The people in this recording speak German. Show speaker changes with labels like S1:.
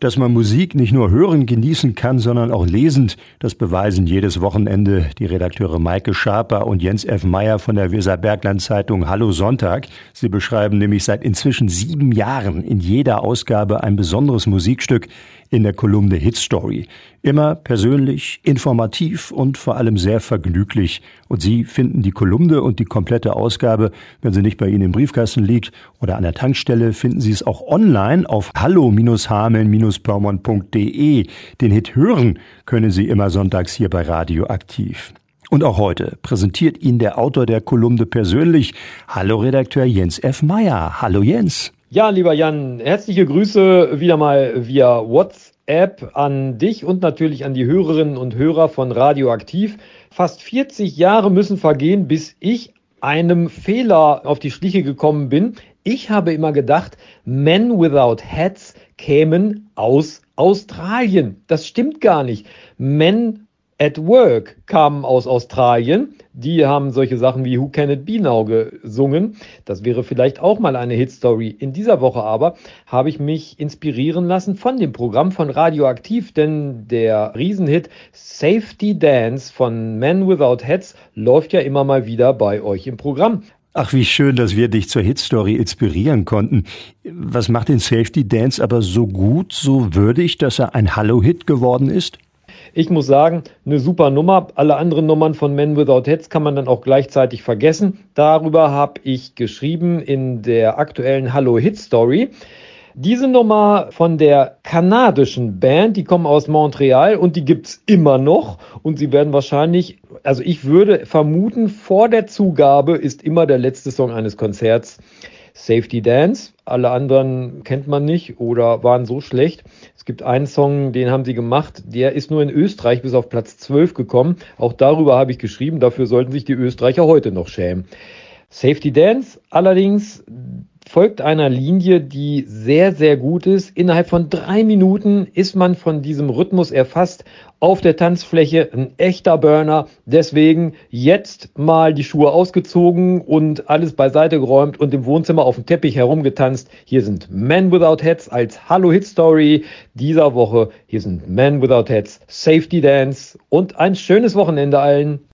S1: Dass man Musik nicht nur hören genießen kann, sondern auch lesend, das beweisen jedes Wochenende die Redakteure Maike Schaper und Jens F. Meyer von der Weserbergland Zeitung Hallo Sonntag. Sie beschreiben nämlich seit inzwischen sieben Jahren in jeder Ausgabe ein besonderes Musikstück in der Kolumne Hit Story. Immer persönlich, informativ und vor allem sehr vergnüglich. Und Sie finden die Kolumne und die komplette Ausgabe, wenn sie nicht bei Ihnen im Briefkasten liegt oder an der Tankstelle, finden Sie es auch online auf hallo-hameln- www.pörmont.de. Den Hit hören können Sie immer sonntags hier bei Radio Aktiv. Und auch heute präsentiert Ihnen der Autor der Kolumne persönlich. Hallo Redakteur Jens F. Meyer. Hallo Jens.
S2: Ja, lieber Jan, herzliche Grüße wieder mal via WhatsApp an dich und natürlich an die Hörerinnen und Hörer von Radio Aktiv. Fast 40 Jahre müssen vergehen, bis ich einem Fehler auf die Schliche gekommen bin. Ich habe immer gedacht, Men Without Hats kämen aus Australien. Das stimmt gar nicht. Men at Work kamen aus Australien. Die haben solche Sachen wie Who Can It Be Now gesungen. Das wäre vielleicht auch mal eine Hitstory. In dieser Woche aber habe ich mich inspirieren lassen von dem Programm von Radioaktiv, denn der Riesenhit Safety Dance von Men Without Hats läuft ja immer mal wieder bei euch im Programm.
S1: Ach, wie schön, dass wir dich zur Hitstory inspirieren konnten. Was macht den Safety Dance aber so gut, so würdig, dass er ein Hallo-Hit geworden ist?
S2: Ich muss sagen, eine super Nummer. Alle anderen Nummern von Men Without Heads kann man dann auch gleichzeitig vergessen. Darüber habe ich geschrieben in der aktuellen Hallo Hit Story. Diese Nummer von der kanadischen Band, die kommen aus Montreal und die gibt's immer noch und sie werden wahrscheinlich, also ich würde vermuten, vor der Zugabe ist immer der letzte Song eines Konzerts Safety Dance. Alle anderen kennt man nicht oder waren so schlecht. Es gibt einen Song, den haben sie gemacht, der ist nur in Österreich bis auf Platz 12 gekommen. Auch darüber habe ich geschrieben, dafür sollten sich die Österreicher heute noch schämen. Safety Dance allerdings folgt einer Linie, die sehr, sehr gut ist. Innerhalb von drei Minuten ist man von diesem Rhythmus erfasst auf der Tanzfläche. Ein echter Burner. Deswegen jetzt mal die Schuhe ausgezogen und alles beiseite geräumt und im Wohnzimmer auf dem Teppich herumgetanzt. Hier sind Men Without Heads als Hallo Hit Story dieser Woche. Hier sind Men Without Heads, Safety Dance und ein schönes Wochenende allen.